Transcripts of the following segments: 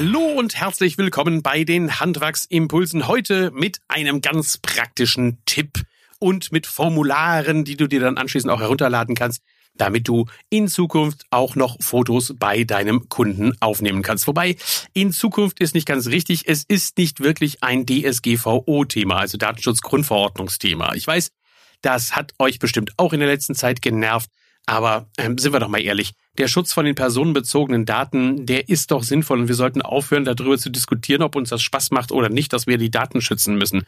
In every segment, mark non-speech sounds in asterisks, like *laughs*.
Hallo und herzlich willkommen bei den Handwerksimpulsen. Heute mit einem ganz praktischen Tipp und mit Formularen, die du dir dann anschließend auch herunterladen kannst, damit du in Zukunft auch noch Fotos bei deinem Kunden aufnehmen kannst. Wobei in Zukunft ist nicht ganz richtig. Es ist nicht wirklich ein DSGVO-Thema, also Datenschutzgrundverordnungsthema. Ich weiß, das hat euch bestimmt auch in der letzten Zeit genervt. Aber ähm, sind wir doch mal ehrlich, der Schutz von den personenbezogenen Daten, der ist doch sinnvoll und wir sollten aufhören, darüber zu diskutieren, ob uns das Spaß macht oder nicht, dass wir die Daten schützen müssen.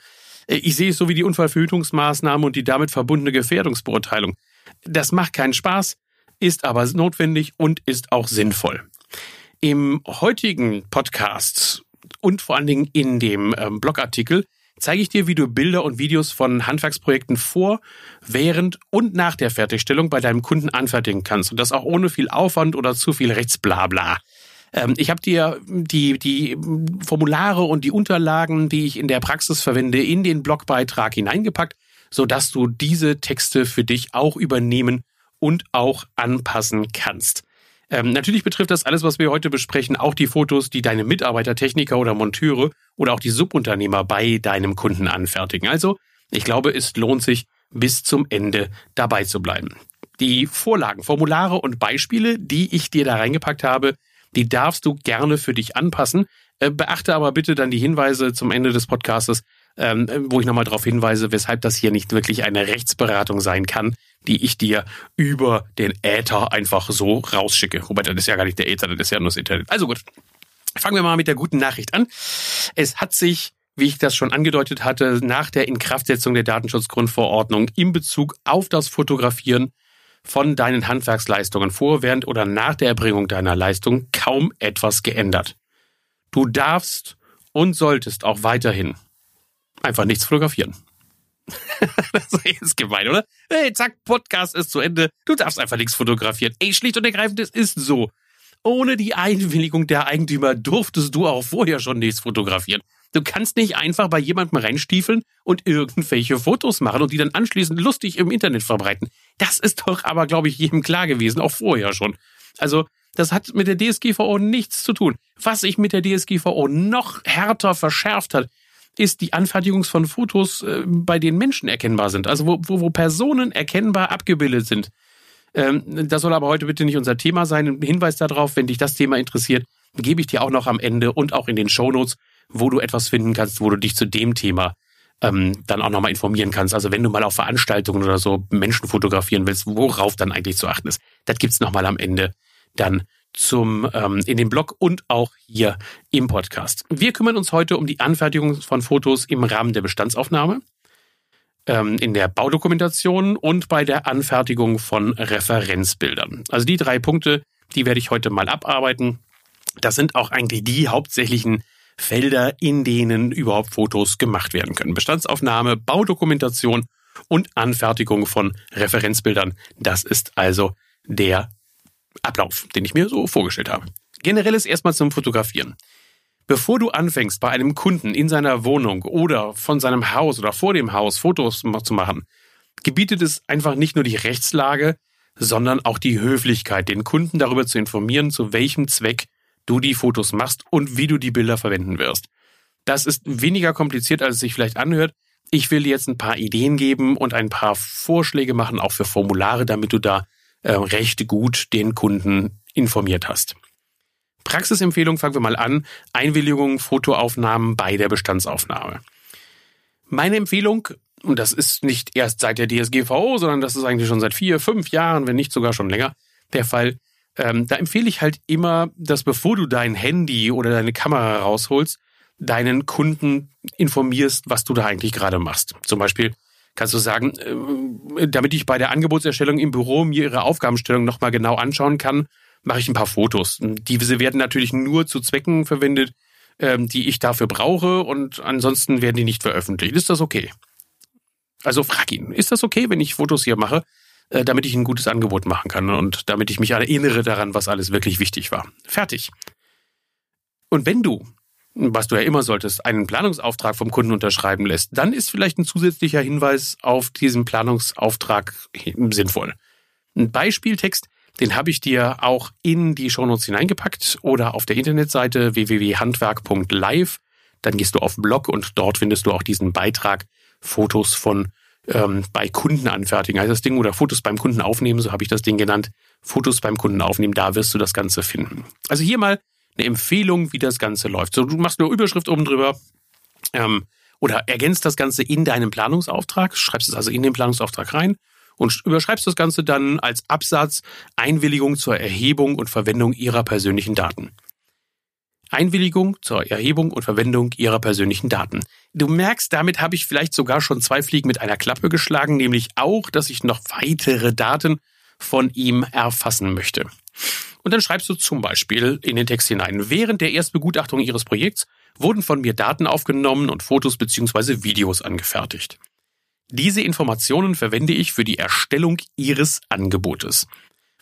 Äh, ich sehe es so wie die Unfallverhütungsmaßnahme und die damit verbundene Gefährdungsbeurteilung. Das macht keinen Spaß, ist aber notwendig und ist auch sinnvoll. Im heutigen Podcast und vor allen Dingen in dem ähm, Blogartikel zeige ich dir, wie du Bilder und Videos von Handwerksprojekten vor, während und nach der Fertigstellung bei deinem Kunden anfertigen kannst. Und das auch ohne viel Aufwand oder zu viel Rechtsblabla. Ähm, ich habe dir die, die Formulare und die Unterlagen, die ich in der Praxis verwende, in den Blogbeitrag hineingepackt, sodass du diese Texte für dich auch übernehmen und auch anpassen kannst. Ähm, natürlich betrifft das alles, was wir heute besprechen, auch die Fotos, die deine Mitarbeiter, Techniker oder Monteure oder auch die Subunternehmer bei deinem Kunden anfertigen. Also, ich glaube, es lohnt sich, bis zum Ende dabei zu bleiben. Die Vorlagen, Formulare und Beispiele, die ich dir da reingepackt habe, die darfst du gerne für dich anpassen. Äh, beachte aber bitte dann die Hinweise zum Ende des Podcastes, ähm, wo ich nochmal darauf hinweise, weshalb das hier nicht wirklich eine Rechtsberatung sein kann, die ich dir über den Äther einfach so rausschicke. Wobei, das ist ja gar nicht der Äther, das ist ja nur das Internet. Also gut, fangen wir mal mit der guten Nachricht an. Es hat sich wie ich das schon angedeutet hatte, nach der Inkraftsetzung der Datenschutzgrundverordnung in Bezug auf das Fotografieren von deinen Handwerksleistungen vor, während oder nach der Erbringung deiner Leistung kaum etwas geändert. Du darfst und solltest auch weiterhin einfach nichts fotografieren. *laughs* das ist gemein, oder? Hey, zack, Podcast ist zu Ende. Du darfst einfach nichts fotografieren. Ey, schlicht und ergreifend, es ist so. Ohne die Einwilligung der Eigentümer durftest du auch vorher schon nichts fotografieren. Du kannst nicht einfach bei jemandem reinstiefeln und irgendwelche Fotos machen und die dann anschließend lustig im Internet verbreiten. Das ist doch aber, glaube ich, jedem klar gewesen, auch vorher schon. Also, das hat mit der DSGVO nichts zu tun. Was sich mit der DSGVO noch härter verschärft hat, ist die Anfertigung von Fotos, äh, bei denen Menschen erkennbar sind. Also wo, wo, wo Personen erkennbar abgebildet sind. Ähm, das soll aber heute bitte nicht unser Thema sein. Ein Hinweis darauf, wenn dich das Thema interessiert, gebe ich dir auch noch am Ende und auch in den Shownotes, wo du etwas finden kannst, wo du dich zu dem Thema ähm, dann auch nochmal informieren kannst. Also wenn du mal auf Veranstaltungen oder so Menschen fotografieren willst, worauf dann eigentlich zu achten ist, das gibt's nochmal am Ende dann zum ähm, in dem Blog und auch hier im Podcast. Wir kümmern uns heute um die Anfertigung von Fotos im Rahmen der Bestandsaufnahme, ähm, in der Baudokumentation und bei der Anfertigung von Referenzbildern. Also die drei Punkte, die werde ich heute mal abarbeiten. Das sind auch eigentlich die hauptsächlichen Felder, in denen überhaupt Fotos gemacht werden können. Bestandsaufnahme, Baudokumentation und Anfertigung von Referenzbildern. Das ist also der Ablauf, den ich mir so vorgestellt habe. Generell ist erstmal zum Fotografieren. Bevor du anfängst, bei einem Kunden in seiner Wohnung oder von seinem Haus oder vor dem Haus Fotos zu machen, gebietet es einfach nicht nur die Rechtslage, sondern auch die Höflichkeit, den Kunden darüber zu informieren, zu welchem Zweck du die Fotos machst und wie du die Bilder verwenden wirst. Das ist weniger kompliziert, als es sich vielleicht anhört. Ich will dir jetzt ein paar Ideen geben und ein paar Vorschläge machen, auch für Formulare, damit du da äh, recht gut den Kunden informiert hast. Praxisempfehlung fangen wir mal an. Einwilligung, Fotoaufnahmen bei der Bestandsaufnahme. Meine Empfehlung, und das ist nicht erst seit der DSGVO, sondern das ist eigentlich schon seit vier, fünf Jahren, wenn nicht sogar schon länger, der Fall. Ähm, da empfehle ich halt immer, dass bevor du dein Handy oder deine Kamera rausholst, deinen Kunden informierst, was du da eigentlich gerade machst. Zum Beispiel, kannst du sagen, äh, damit ich bei der Angebotserstellung im Büro mir ihre Aufgabenstellung nochmal genau anschauen kann, mache ich ein paar Fotos. Diese werden natürlich nur zu Zwecken verwendet, ähm, die ich dafür brauche und ansonsten werden die nicht veröffentlicht. Ist das okay? Also frag ihn, ist das okay, wenn ich Fotos hier mache, äh, damit ich ein gutes Angebot machen kann und damit ich mich erinnere daran, was alles wirklich wichtig war. Fertig. Und wenn du was du ja immer solltest, einen Planungsauftrag vom Kunden unterschreiben lässt, dann ist vielleicht ein zusätzlicher Hinweis auf diesen Planungsauftrag sinnvoll. Ein Beispieltext, Den habe ich dir auch in die Shownotes hineingepackt oder auf der Internetseite www.handwerk.live. Dann gehst du auf Blog und dort findest du auch diesen Beitrag Fotos von ähm, bei Kunden anfertigen, heißt das Ding, oder Fotos beim Kunden aufnehmen, so habe ich das Ding genannt. Fotos beim Kunden aufnehmen, da wirst du das Ganze finden. Also hier mal eine Empfehlung, wie das Ganze läuft. So, du machst eine Überschrift oben drüber ähm, oder ergänzt das Ganze in deinem Planungsauftrag, schreibst es also in den Planungsauftrag rein und überschreibst das Ganze dann als Absatz Einwilligung zur Erhebung und Verwendung ihrer persönlichen Daten. Einwilligung zur Erhebung und Verwendung ihrer persönlichen Daten. Du merkst, damit habe ich vielleicht sogar schon zwei Fliegen mit einer Klappe geschlagen, nämlich auch, dass ich noch weitere Daten von ihm erfassen möchte. Und dann schreibst du zum Beispiel in den Text hinein, während der Erstbegutachtung Ihres Projekts wurden von mir Daten aufgenommen und Fotos bzw. Videos angefertigt. Diese Informationen verwende ich für die Erstellung Ihres Angebotes.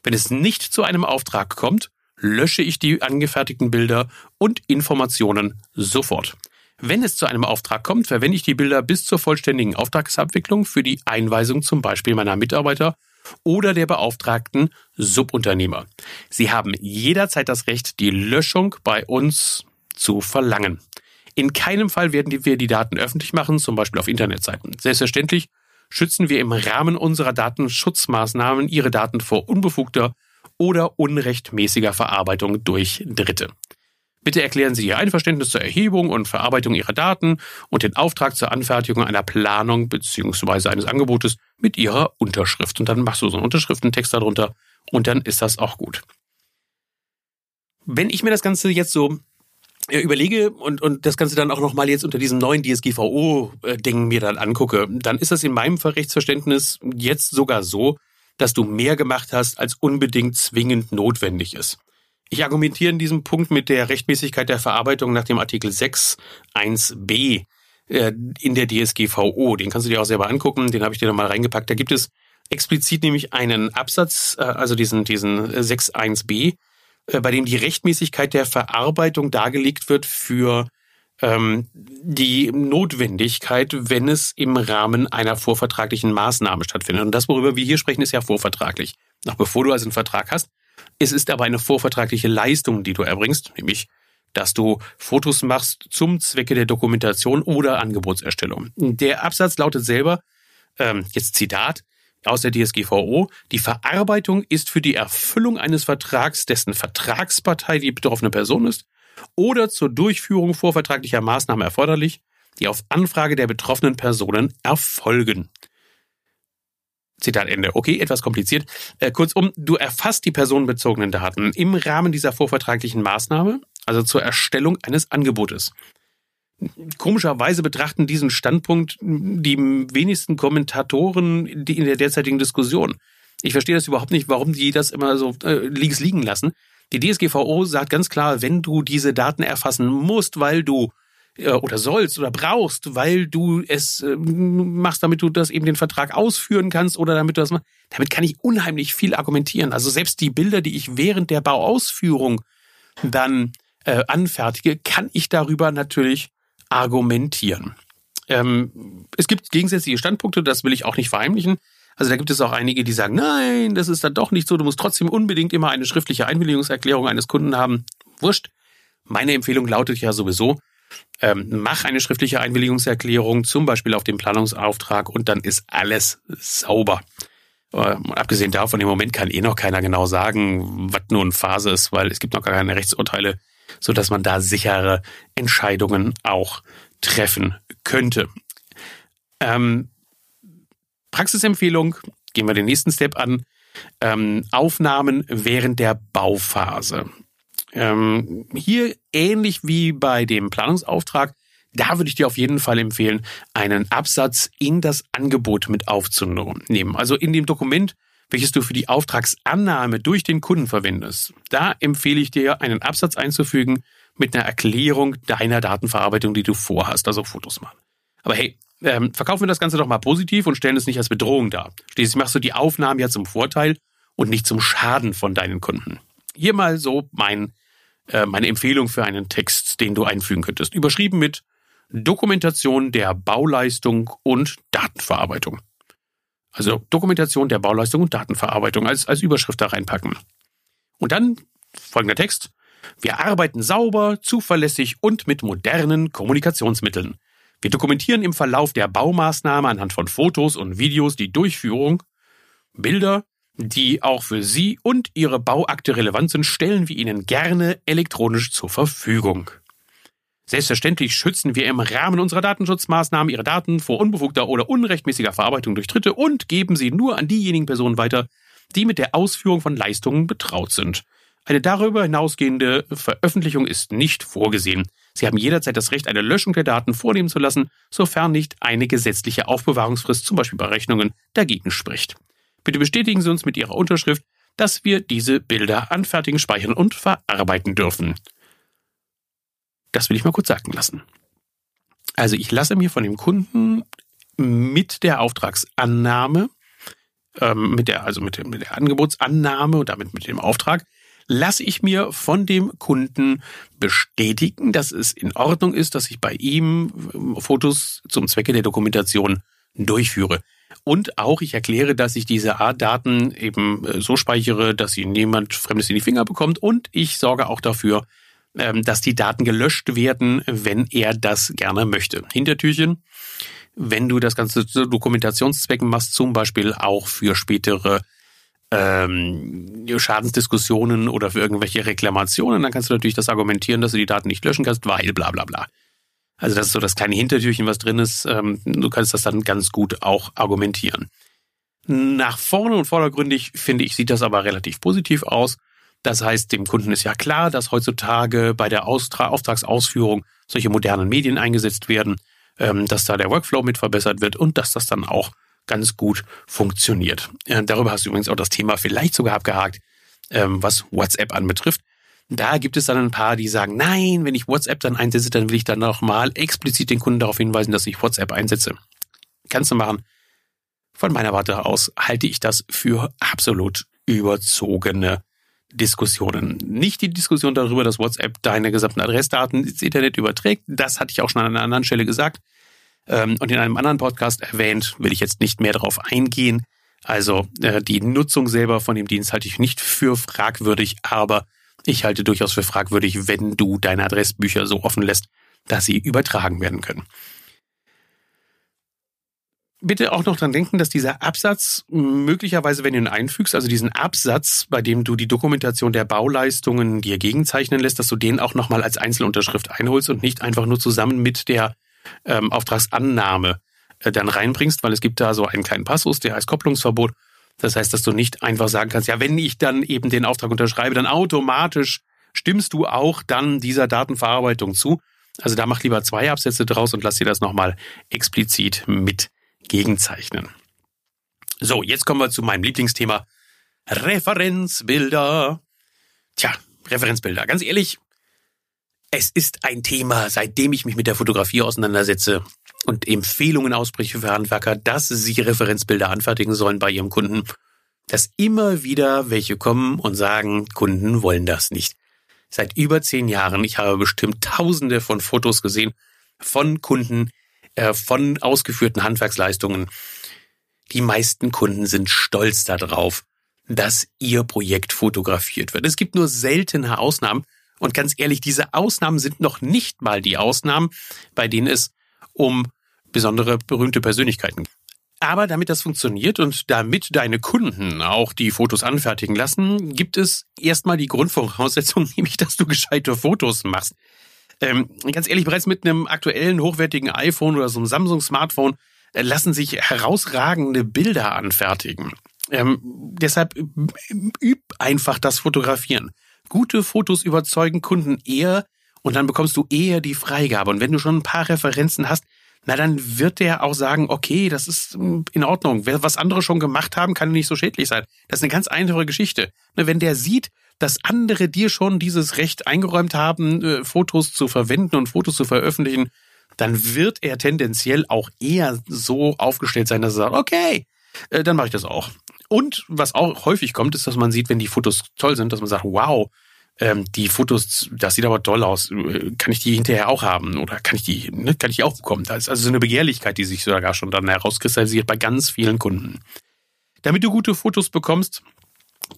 Wenn es nicht zu einem Auftrag kommt, lösche ich die angefertigten Bilder und Informationen sofort. Wenn es zu einem Auftrag kommt, verwende ich die Bilder bis zur vollständigen Auftragsabwicklung für die Einweisung zum Beispiel meiner Mitarbeiter oder der beauftragten Subunternehmer. Sie haben jederzeit das Recht, die Löschung bei uns zu verlangen. In keinem Fall werden wir die Daten öffentlich machen, zum Beispiel auf Internetseiten. Selbstverständlich schützen wir im Rahmen unserer Datenschutzmaßnahmen Ihre Daten vor unbefugter oder unrechtmäßiger Verarbeitung durch Dritte. Bitte erklären Sie Ihr Einverständnis zur Erhebung und Verarbeitung Ihrer Daten und den Auftrag zur Anfertigung einer Planung bzw. eines Angebotes mit Ihrer Unterschrift. Und dann machst du so einen Unterschriftentext darunter und dann ist das auch gut. Wenn ich mir das Ganze jetzt so äh, überlege und, und das Ganze dann auch nochmal jetzt unter diesem neuen DSGVO-Ding mir dann angucke, dann ist das in meinem Rechtsverständnis jetzt sogar so, dass du mehr gemacht hast, als unbedingt zwingend notwendig ist. Ich argumentiere in diesem Punkt mit der Rechtmäßigkeit der Verarbeitung nach dem Artikel 6 1b äh, in der DSGVO. Den kannst du dir auch selber angucken, den habe ich dir nochmal reingepackt. Da gibt es explizit nämlich einen Absatz, äh, also diesen, diesen 6.1b, äh, bei dem die Rechtmäßigkeit der Verarbeitung dargelegt wird für ähm, die Notwendigkeit, wenn es im Rahmen einer vorvertraglichen Maßnahme stattfindet. Und das, worüber wir hier sprechen, ist ja vorvertraglich. Noch bevor du also einen Vertrag hast. Es ist aber eine vorvertragliche Leistung, die du erbringst, nämlich dass du Fotos machst zum Zwecke der Dokumentation oder Angebotserstellung. Der Absatz lautet selber, ähm, jetzt Zitat, aus der DSGVO, die Verarbeitung ist für die Erfüllung eines Vertrags, dessen Vertragspartei die betroffene Person ist, oder zur Durchführung vorvertraglicher Maßnahmen erforderlich, die auf Anfrage der betroffenen Personen erfolgen. Zitat Ende. Okay, etwas kompliziert. Äh, kurzum, du erfasst die personenbezogenen Daten im Rahmen dieser vorvertraglichen Maßnahme, also zur Erstellung eines Angebotes. Komischerweise betrachten diesen Standpunkt die wenigsten Kommentatoren in der derzeitigen Diskussion. Ich verstehe das überhaupt nicht, warum die das immer so äh, links liegen lassen. Die DSGVO sagt ganz klar, wenn du diese Daten erfassen musst, weil du oder sollst oder brauchst, weil du es äh, machst, damit du das eben den Vertrag ausführen kannst oder damit du das machst, damit kann ich unheimlich viel argumentieren. Also selbst die Bilder, die ich während der Bauausführung dann äh, anfertige, kann ich darüber natürlich argumentieren. Ähm, es gibt gegensätzliche Standpunkte, das will ich auch nicht verheimlichen. Also da gibt es auch einige, die sagen, nein, das ist dann doch nicht so, du musst trotzdem unbedingt immer eine schriftliche Einwilligungserklärung eines Kunden haben. Wurscht. Meine Empfehlung lautet ja sowieso, ähm, mach eine schriftliche Einwilligungserklärung, zum Beispiel auf dem Planungsauftrag und dann ist alles sauber. Ähm, abgesehen davon, im Moment kann eh noch keiner genau sagen, was nun Phase ist, weil es gibt noch gar keine Rechtsurteile, so dass man da sichere Entscheidungen auch treffen könnte. Ähm, Praxisempfehlung, gehen wir den nächsten Step an. Ähm, Aufnahmen während der Bauphase. Ähm, hier ähnlich wie bei dem Planungsauftrag, da würde ich dir auf jeden Fall empfehlen, einen Absatz in das Angebot mit aufzunehmen. Also in dem Dokument, welches du für die Auftragsannahme durch den Kunden verwendest. Da empfehle ich dir, einen Absatz einzufügen mit einer Erklärung deiner Datenverarbeitung, die du vorhast, also Fotos machen. Aber hey, ähm, verkaufen wir das Ganze doch mal positiv und stellen es nicht als Bedrohung dar. Schließlich machst du die Aufnahmen ja zum Vorteil und nicht zum Schaden von deinen Kunden. Hier mal so mein, äh, meine Empfehlung für einen Text, den du einfügen könntest. Überschrieben mit Dokumentation der Bauleistung und Datenverarbeitung. Also Dokumentation der Bauleistung und Datenverarbeitung als, als Überschrift da reinpacken. Und dann folgender Text. Wir arbeiten sauber, zuverlässig und mit modernen Kommunikationsmitteln. Wir dokumentieren im Verlauf der Baumaßnahme anhand von Fotos und Videos die Durchführung. Bilder, die auch für Sie und Ihre Bauakte relevant sind, stellen wir Ihnen gerne elektronisch zur Verfügung. Selbstverständlich schützen wir im Rahmen unserer Datenschutzmaßnahmen Ihre Daten vor unbefugter oder unrechtmäßiger Verarbeitung durch Dritte und geben sie nur an diejenigen Personen weiter, die mit der Ausführung von Leistungen betraut sind. Eine darüber hinausgehende Veröffentlichung ist nicht vorgesehen. Sie haben jederzeit das Recht, eine Löschung der Daten vornehmen zu lassen, sofern nicht eine gesetzliche Aufbewahrungsfrist, zum Beispiel bei Rechnungen, dagegen spricht. Bitte bestätigen Sie uns mit Ihrer Unterschrift, dass wir diese Bilder anfertigen, speichern und verarbeiten dürfen. Das will ich mal kurz sagen lassen. Also ich lasse mir von dem Kunden mit der Auftragsannahme, ähm, mit der, also mit, dem, mit der Angebotsannahme und damit mit dem Auftrag, lasse ich mir von dem Kunden bestätigen, dass es in Ordnung ist, dass ich bei ihm ähm, Fotos zum Zwecke der Dokumentation durchführe. Und auch ich erkläre, dass ich diese Art Daten eben äh, so speichere, dass sie niemand Fremdes in die Finger bekommt. Und ich sorge auch dafür, ähm, dass die Daten gelöscht werden, wenn er das gerne möchte. Hintertürchen, wenn du das Ganze zu Dokumentationszwecken machst, zum Beispiel auch für spätere ähm, Schadensdiskussionen oder für irgendwelche Reklamationen, dann kannst du natürlich das argumentieren, dass du die Daten nicht löschen kannst, weil bla bla bla. Also das ist so das kleine Hintertürchen, was drin ist. Ähm, du kannst das dann ganz gut auch argumentieren. Nach vorne und vordergründig finde ich, sieht das aber relativ positiv aus. Das heißt, dem Kunden ist ja klar, dass heutzutage bei der Austra Auftragsausführung solche modernen Medien eingesetzt werden, ähm, dass da der Workflow mit verbessert wird und dass das dann auch ganz gut funktioniert. Äh, darüber hast du übrigens auch das Thema vielleicht sogar abgehakt, ähm, was WhatsApp anbetrifft. Da gibt es dann ein paar, die sagen, nein, wenn ich WhatsApp dann einsetze, dann will ich dann nochmal explizit den Kunden darauf hinweisen, dass ich WhatsApp einsetze. Kannst du machen. Von meiner Warte aus halte ich das für absolut überzogene Diskussionen. Nicht die Diskussion darüber, dass WhatsApp deine gesamten Adressdaten ins Internet überträgt. Das hatte ich auch schon an einer anderen Stelle gesagt ähm, und in einem anderen Podcast erwähnt. Will ich jetzt nicht mehr darauf eingehen. Also äh, die Nutzung selber von dem Dienst halte ich nicht für fragwürdig, aber ich halte durchaus für fragwürdig, wenn du deine Adressbücher so offen lässt, dass sie übertragen werden können. Bitte auch noch dran denken, dass dieser Absatz möglicherweise, wenn du ihn einfügst, also diesen Absatz, bei dem du die Dokumentation der Bauleistungen dir gegenzeichnen lässt, dass du den auch nochmal als Einzelunterschrift einholst und nicht einfach nur zusammen mit der ähm, Auftragsannahme äh, dann reinbringst, weil es gibt da so einen kleinen Passus, der heißt Kopplungsverbot. Das heißt, dass du nicht einfach sagen kannst, ja, wenn ich dann eben den Auftrag unterschreibe, dann automatisch stimmst du auch dann dieser Datenverarbeitung zu. Also da mach lieber zwei Absätze draus und lass dir das nochmal explizit mit gegenzeichnen. So, jetzt kommen wir zu meinem Lieblingsthema. Referenzbilder. Tja, Referenzbilder. Ganz ehrlich, es ist ein Thema, seitdem ich mich mit der Fotografie auseinandersetze und Empfehlungen ausspreche für Handwerker, dass sie Referenzbilder anfertigen sollen bei ihrem Kunden, dass immer wieder welche kommen und sagen, Kunden wollen das nicht. Seit über zehn Jahren, ich habe bestimmt tausende von Fotos gesehen von Kunden, äh, von ausgeführten Handwerksleistungen. Die meisten Kunden sind stolz darauf, dass ihr Projekt fotografiert wird. Es gibt nur seltene Ausnahmen. Und ganz ehrlich, diese Ausnahmen sind noch nicht mal die Ausnahmen, bei denen es um besondere berühmte Persönlichkeiten. Aber damit das funktioniert und damit deine Kunden auch die Fotos anfertigen lassen, gibt es erstmal die Grundvoraussetzung, *laughs* nämlich dass du gescheite Fotos machst. Ähm, ganz ehrlich, bereits mit einem aktuellen hochwertigen iPhone oder so einem Samsung-Smartphone äh, lassen sich herausragende Bilder anfertigen. Ähm, deshalb äh, üb einfach das Fotografieren. Gute Fotos überzeugen Kunden eher und dann bekommst du eher die Freigabe. Und wenn du schon ein paar Referenzen hast, na dann wird der auch sagen, okay, das ist hm, in Ordnung. Was andere schon gemacht haben, kann nicht so schädlich sein. Das ist eine ganz einfache Geschichte. Ne, wenn der sieht, dass andere dir schon dieses Recht eingeräumt haben, äh, Fotos zu verwenden und Fotos zu veröffentlichen, dann wird er tendenziell auch eher so aufgestellt sein, dass er sagt, okay, äh, dann mache ich das auch. Und was auch häufig kommt, ist, dass man sieht, wenn die Fotos toll sind, dass man sagt, wow, ähm, die Fotos, das sieht aber toll aus, kann ich die hinterher auch haben oder kann ich die, ne, kann ich die auch bekommen? Da ist also so eine Begehrlichkeit, die sich sogar schon dann herauskristallisiert bei ganz vielen Kunden. Damit du gute Fotos bekommst,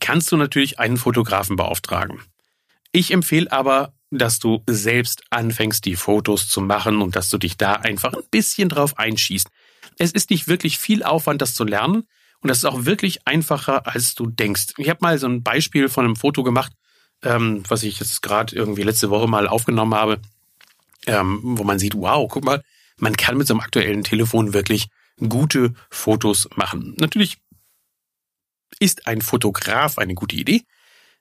kannst du natürlich einen Fotografen beauftragen. Ich empfehle aber, dass du selbst anfängst, die Fotos zu machen und dass du dich da einfach ein bisschen drauf einschießt. Es ist nicht wirklich viel Aufwand, das zu lernen und das ist auch wirklich einfacher, als du denkst. Ich habe mal so ein Beispiel von einem Foto gemacht, ähm, was ich jetzt gerade irgendwie letzte Woche mal aufgenommen habe, ähm, wo man sieht, wow, guck mal, man kann mit so einem aktuellen Telefon wirklich gute Fotos machen. Natürlich ist ein Fotograf eine gute Idee.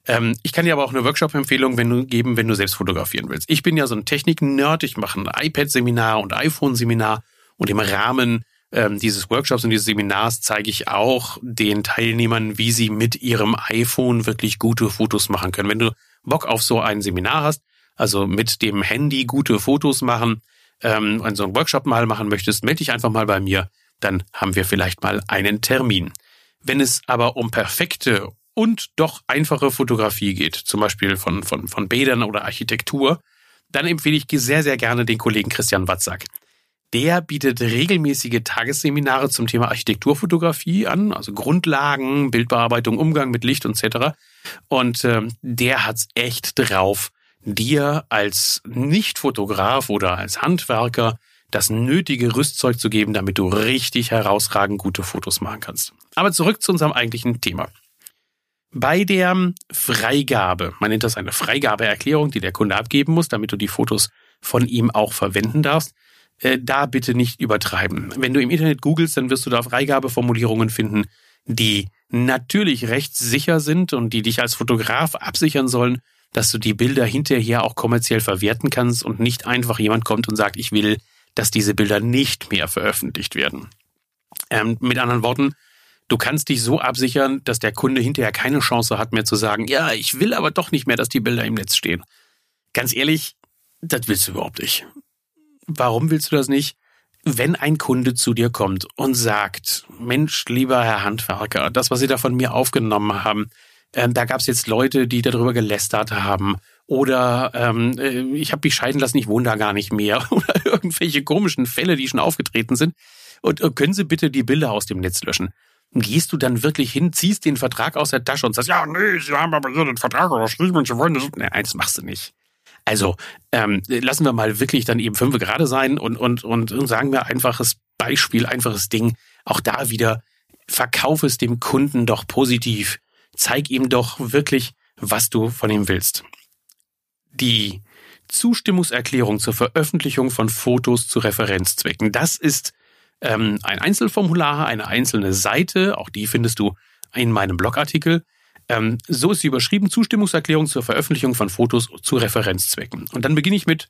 Ähm, ich kann dir aber auch eine Workshop-Empfehlung wenn du, geben, wenn du selbst fotografieren willst. Ich bin ja so ein Technik-Nerd. Ich mache ein iPad-Seminar und iPhone-Seminar. Und im Rahmen ähm, dieses Workshops und dieses Seminars zeige ich auch den Teilnehmern, wie sie mit ihrem iPhone wirklich gute Fotos machen können. Wenn du Bock auf so ein Seminar hast, also mit dem Handy gute Fotos machen, ähm, so einen Workshop mal machen möchtest, melde dich einfach mal bei mir. Dann haben wir vielleicht mal einen Termin. Wenn es aber um perfekte und doch einfache Fotografie geht, zum Beispiel von, von, von Bädern oder Architektur, dann empfehle ich sehr, sehr gerne den Kollegen Christian Watzak. Der bietet regelmäßige Tagesseminare zum Thema Architekturfotografie an, also Grundlagen, Bildbearbeitung, Umgang mit Licht etc. Und äh, der hat's echt drauf, dir als Nicht-Fotograf oder als Handwerker das nötige Rüstzeug zu geben, damit du richtig herausragend gute Fotos machen kannst. Aber zurück zu unserem eigentlichen Thema. Bei der Freigabe, man nennt das eine Freigabeerklärung, die der Kunde abgeben muss, damit du die Fotos von ihm auch verwenden darfst, äh, da bitte nicht übertreiben. Wenn du im Internet googelst, dann wirst du da Freigabeformulierungen finden, die natürlich rechtssicher sind und die dich als Fotograf absichern sollen, dass du die Bilder hinterher auch kommerziell verwerten kannst und nicht einfach jemand kommt und sagt, ich will dass diese Bilder nicht mehr veröffentlicht werden. Ähm, mit anderen Worten, du kannst dich so absichern, dass der Kunde hinterher keine Chance hat mehr zu sagen, ja, ich will aber doch nicht mehr, dass die Bilder im Netz stehen. Ganz ehrlich, das willst du überhaupt nicht. Warum willst du das nicht? Wenn ein Kunde zu dir kommt und sagt, Mensch, lieber Herr Handwerker, das, was Sie da von mir aufgenommen haben, äh, da gab es jetzt Leute, die darüber gelästert haben oder ähm, äh, ich habe mich scheiden lassen, ich wohne da gar nicht mehr *laughs* oder irgendwelche komischen Fälle, die schon aufgetreten sind. Und äh, können Sie bitte die Bilder aus dem Netz löschen? Gehst du dann wirklich hin, ziehst den Vertrag aus der Tasche und sagst, ja, nee, Sie haben aber hier den Vertrag unterschrieben und Sie wollen das. Nein, das machst du nicht. Also ähm, lassen wir mal wirklich dann eben fünf gerade sein und, und, und, sagen wir einfaches Beispiel, einfaches Ding. Auch da wieder, verkauf es dem Kunden doch positiv. Zeig ihm doch wirklich, was du von ihm willst die Zustimmungserklärung zur Veröffentlichung von Fotos zu Referenzzwecken. Das ist ähm, ein Einzelformular, eine einzelne Seite, auch die findest du in meinem Blogartikel. Ähm, so ist sie überschrieben, Zustimmungserklärung zur Veröffentlichung von Fotos zu Referenzzwecken. Und dann beginne ich mit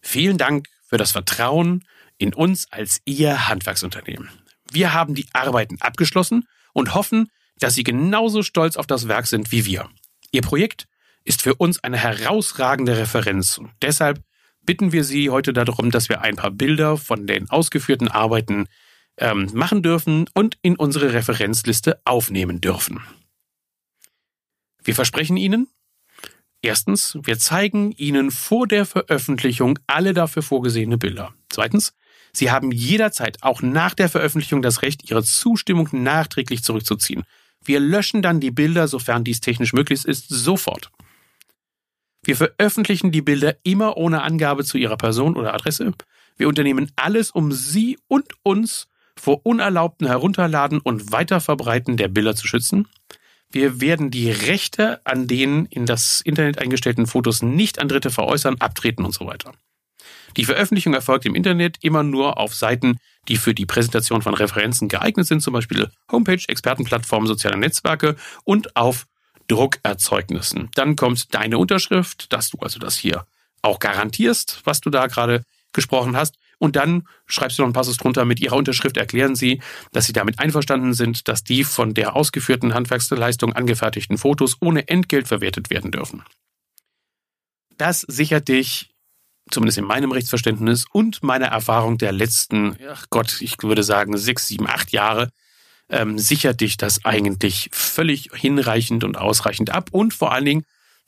vielen Dank für das Vertrauen in uns als Ihr Handwerksunternehmen. Wir haben die Arbeiten abgeschlossen und hoffen, dass Sie genauso stolz auf das Werk sind wie wir. Ihr Projekt ist für uns eine herausragende Referenz. Und deshalb bitten wir Sie heute darum, dass wir ein paar Bilder von den ausgeführten Arbeiten ähm, machen dürfen und in unsere Referenzliste aufnehmen dürfen. Wir versprechen Ihnen, erstens, wir zeigen Ihnen vor der Veröffentlichung alle dafür vorgesehene Bilder. Zweitens, Sie haben jederzeit auch nach der Veröffentlichung das Recht, Ihre Zustimmung nachträglich zurückzuziehen. Wir löschen dann die Bilder, sofern dies technisch möglich ist, sofort. Wir veröffentlichen die Bilder immer ohne Angabe zu ihrer Person oder Adresse. Wir unternehmen alles, um Sie und uns vor unerlaubten Herunterladen und Weiterverbreiten der Bilder zu schützen. Wir werden die Rechte an den in das Internet eingestellten Fotos nicht an Dritte veräußern, abtreten und so weiter. Die Veröffentlichung erfolgt im Internet immer nur auf Seiten, die für die Präsentation von Referenzen geeignet sind, zum Beispiel Homepage, Expertenplattformen, soziale Netzwerke und auf Druckerzeugnissen. Dann kommt deine Unterschrift, dass du also das hier auch garantierst, was du da gerade gesprochen hast. Und dann schreibst du noch ein Passus drunter. Mit ihrer Unterschrift erklären sie, dass sie damit einverstanden sind, dass die von der ausgeführten Handwerksleistung angefertigten Fotos ohne Entgelt verwertet werden dürfen. Das sichert dich, zumindest in meinem Rechtsverständnis und meiner Erfahrung der letzten, ach Gott, ich würde sagen sechs, sieben, acht Jahre, ähm, sichert dich das eigentlich völlig hinreichend und ausreichend ab und vor allen Dingen,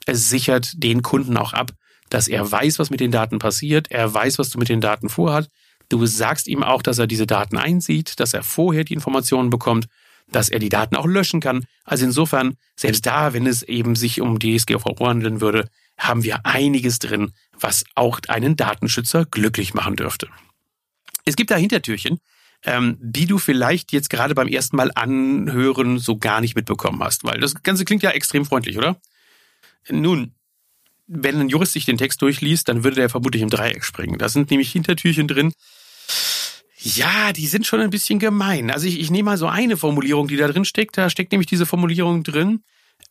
es sichert den Kunden auch ab, dass er weiß, was mit den Daten passiert, er weiß, was du mit den Daten vorhat. Du sagst ihm auch, dass er diese Daten einsieht, dass er vorher die Informationen bekommt. dass er die Daten auch löschen kann. Also insofern, selbst da, wenn es eben sich um DSGVO handeln würde, haben wir einiges drin, was auch einen Datenschützer glücklich machen dürfte. Es gibt da Hintertürchen, ähm, die du vielleicht jetzt gerade beim ersten Mal anhören so gar nicht mitbekommen hast, weil das Ganze klingt ja extrem freundlich, oder? Nun, wenn ein Jurist sich den Text durchliest, dann würde der vermutlich im Dreieck springen. Da sind nämlich Hintertürchen drin. Ja, die sind schon ein bisschen gemein. Also ich, ich nehme mal so eine Formulierung, die da drin steckt. Da steckt nämlich diese Formulierung drin.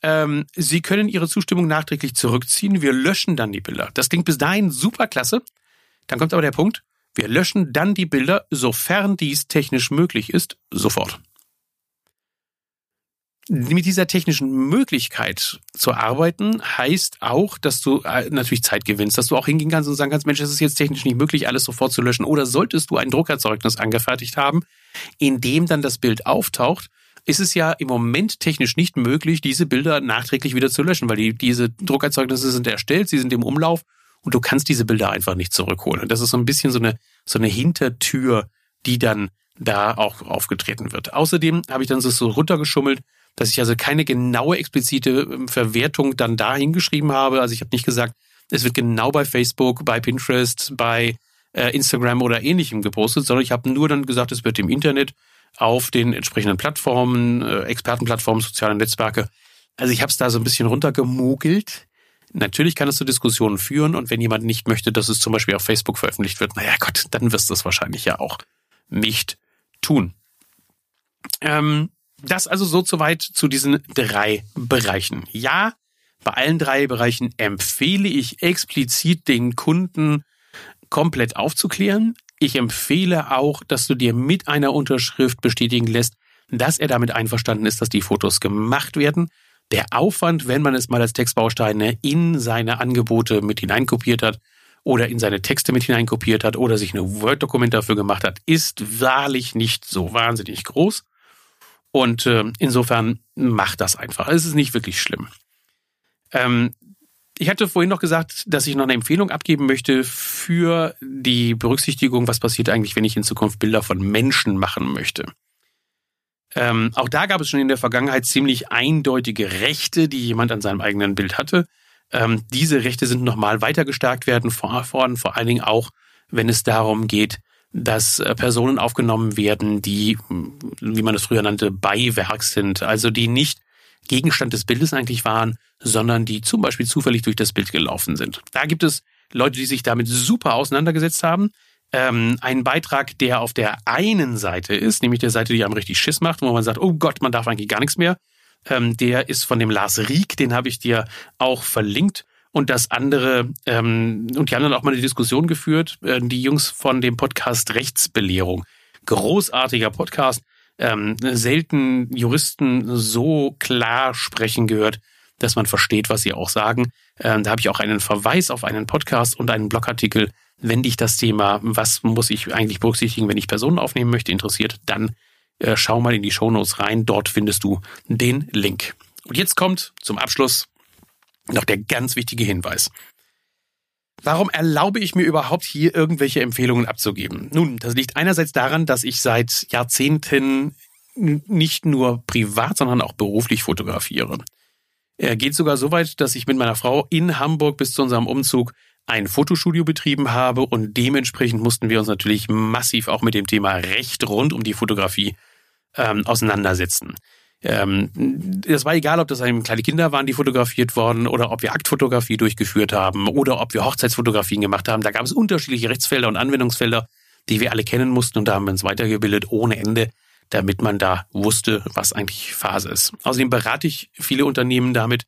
Ähm, Sie können Ihre Zustimmung nachträglich zurückziehen. Wir löschen dann die Bilder. Das klingt bis dahin super klasse. Dann kommt aber der Punkt. Wir löschen dann die Bilder, sofern dies technisch möglich ist, sofort mit dieser technischen Möglichkeit zu arbeiten, heißt auch, dass du äh, natürlich Zeit gewinnst, dass du auch hingehen kannst und sagen kannst, Mensch, es ist jetzt technisch nicht möglich, alles sofort zu löschen. Oder solltest du ein Druckerzeugnis angefertigt haben, in dem dann das Bild auftaucht, ist es ja im Moment technisch nicht möglich, diese Bilder nachträglich wieder zu löschen, weil die, diese Druckerzeugnisse sind erstellt, sie sind im Umlauf und du kannst diese Bilder einfach nicht zurückholen. Und das ist so ein bisschen so eine, so eine Hintertür, die dann da auch aufgetreten wird. Außerdem habe ich dann so runtergeschummelt, dass ich also keine genaue explizite ähm, Verwertung dann da hingeschrieben habe. Also ich habe nicht gesagt, es wird genau bei Facebook, bei Pinterest, bei äh, Instagram oder ähnlichem gepostet, sondern ich habe nur dann gesagt, es wird im Internet auf den entsprechenden Plattformen, äh, Expertenplattformen, soziale Netzwerke. Also ich habe es da so ein bisschen runtergemogelt. Natürlich kann es zu Diskussionen führen und wenn jemand nicht möchte, dass es zum Beispiel auf Facebook veröffentlicht wird, naja Gott, dann wirst du es wahrscheinlich ja auch nicht tun. Ähm, das also so soweit zu diesen drei Bereichen. Ja, bei allen drei Bereichen empfehle ich explizit den Kunden komplett aufzuklären. Ich empfehle auch, dass du dir mit einer Unterschrift bestätigen lässt, dass er damit einverstanden ist, dass die Fotos gemacht werden. Der Aufwand, wenn man es mal als Textbausteine in seine Angebote mit hineinkopiert hat oder in seine Texte mit hineinkopiert hat oder sich eine Word-Dokument dafür gemacht hat, ist wahrlich nicht so wahnsinnig groß. Und äh, insofern macht das einfach. Es ist nicht wirklich schlimm. Ähm, ich hatte vorhin noch gesagt, dass ich noch eine Empfehlung abgeben möchte für die Berücksichtigung, was passiert eigentlich, wenn ich in Zukunft Bilder von Menschen machen möchte. Ähm, auch da gab es schon in der Vergangenheit ziemlich eindeutige Rechte, die jemand an seinem eigenen Bild hatte. Ähm, diese Rechte sind nochmal weiter gestärkt werden, vor, vor, vor allen Dingen auch, wenn es darum geht, dass äh, Personen aufgenommen werden, die, wie man es früher nannte, Beiwerk sind, also die nicht Gegenstand des Bildes eigentlich waren, sondern die zum Beispiel zufällig durch das Bild gelaufen sind. Da gibt es Leute, die sich damit super auseinandergesetzt haben. Ähm, ein Beitrag, der auf der einen Seite ist, nämlich der Seite, die einem richtig Schiss macht, wo man sagt, oh Gott, man darf eigentlich gar nichts mehr. Ähm, der ist von dem Lars Rieck, den habe ich dir auch verlinkt. Und das andere, ähm, und die haben dann auch mal eine Diskussion geführt, äh, die Jungs von dem Podcast Rechtsbelehrung. Großartiger Podcast. Ähm, selten Juristen so klar sprechen gehört, dass man versteht, was sie auch sagen. Ähm, da habe ich auch einen Verweis auf einen Podcast und einen Blogartikel. Wenn dich das Thema, was muss ich eigentlich berücksichtigen, wenn ich Personen aufnehmen möchte, interessiert, dann äh, schau mal in die Shownotes rein. Dort findest du den Link. Und jetzt kommt zum Abschluss noch der ganz wichtige Hinweis. Warum erlaube ich mir überhaupt hier irgendwelche Empfehlungen abzugeben? Nun, das liegt einerseits daran, dass ich seit Jahrzehnten nicht nur privat, sondern auch beruflich fotografiere. Er geht sogar so weit, dass ich mit meiner Frau in Hamburg bis zu unserem Umzug ein Fotostudio betrieben habe und dementsprechend mussten wir uns natürlich massiv auch mit dem Thema Recht rund um die Fotografie ähm, auseinandersetzen. Ähm, es war egal, ob das eben kleine Kinder waren, die fotografiert worden, oder ob wir Aktfotografie durchgeführt haben, oder ob wir Hochzeitsfotografien gemacht haben. Da gab es unterschiedliche Rechtsfelder und Anwendungsfelder, die wir alle kennen mussten, und da haben wir uns weitergebildet ohne Ende, damit man da wusste, was eigentlich Phase ist. Außerdem berate ich viele Unternehmen damit,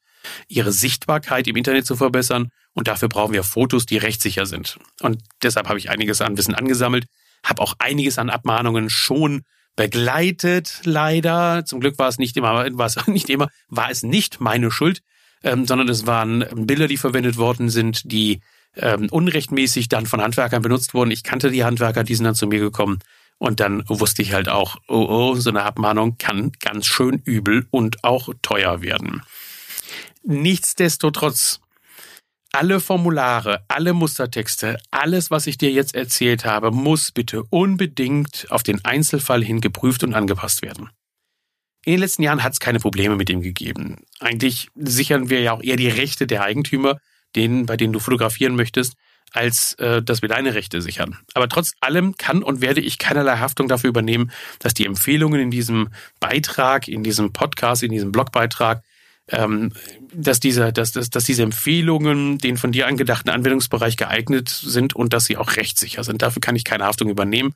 ihre Sichtbarkeit im Internet zu verbessern, und dafür brauchen wir Fotos, die rechtssicher sind. Und deshalb habe ich einiges an Wissen angesammelt, habe auch einiges an Abmahnungen schon begleitet, leider. Zum Glück war es nicht immer, war es *laughs* nicht immer, war es nicht meine Schuld, ähm, sondern es waren Bilder, die verwendet worden sind, die ähm, unrechtmäßig dann von Handwerkern benutzt wurden. Ich kannte die Handwerker, die sind dann zu mir gekommen. Und dann wusste ich halt auch, oh, oh, so eine Abmahnung kann ganz schön übel und auch teuer werden. Nichtsdestotrotz alle Formulare, alle Mustertexte, alles, was ich dir jetzt erzählt habe, muss bitte unbedingt auf den Einzelfall hin geprüft und angepasst werden. In den letzten Jahren hat es keine Probleme mit dem gegeben. Eigentlich sichern wir ja auch eher die Rechte der Eigentümer, denen, bei denen du fotografieren möchtest, als äh, dass wir deine Rechte sichern. Aber trotz allem kann und werde ich keinerlei Haftung dafür übernehmen, dass die Empfehlungen in diesem Beitrag, in diesem Podcast, in diesem Blogbeitrag, ähm, dass diese, dass, dass, dass diese Empfehlungen den von dir angedachten Anwendungsbereich geeignet sind und dass sie auch rechtssicher sind. Dafür kann ich keine Haftung übernehmen.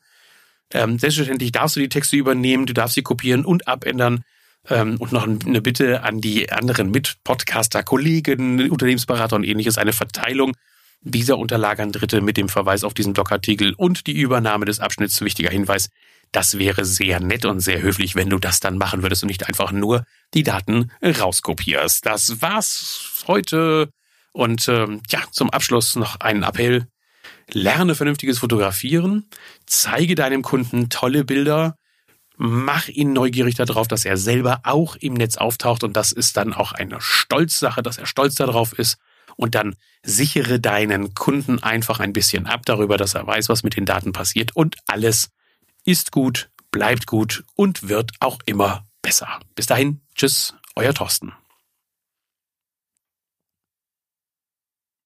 Ähm, selbstverständlich darfst du die Texte übernehmen, du darfst sie kopieren und abändern. Ähm, und noch eine Bitte an die anderen Mit-Podcaster, Kollegen, Unternehmensberater und ähnliches, eine Verteilung dieser Unterlage an Dritte mit dem Verweis auf diesen Blogartikel und die Übernahme des Abschnitts. Wichtiger Hinweis, das wäre sehr nett und sehr höflich, wenn du das dann machen würdest und nicht einfach nur die Daten rauskopierst. Das war's heute. Und ähm, ja, zum Abschluss noch einen Appell. Lerne vernünftiges Fotografieren, zeige deinem Kunden tolle Bilder, mach ihn neugierig darauf, dass er selber auch im Netz auftaucht und das ist dann auch eine Stolzsache, dass er stolz darauf ist und dann sichere deinen Kunden einfach ein bisschen ab darüber, dass er weiß, was mit den Daten passiert und alles ist gut, bleibt gut und wird auch immer besser. Bis dahin, tschüss, euer Thorsten.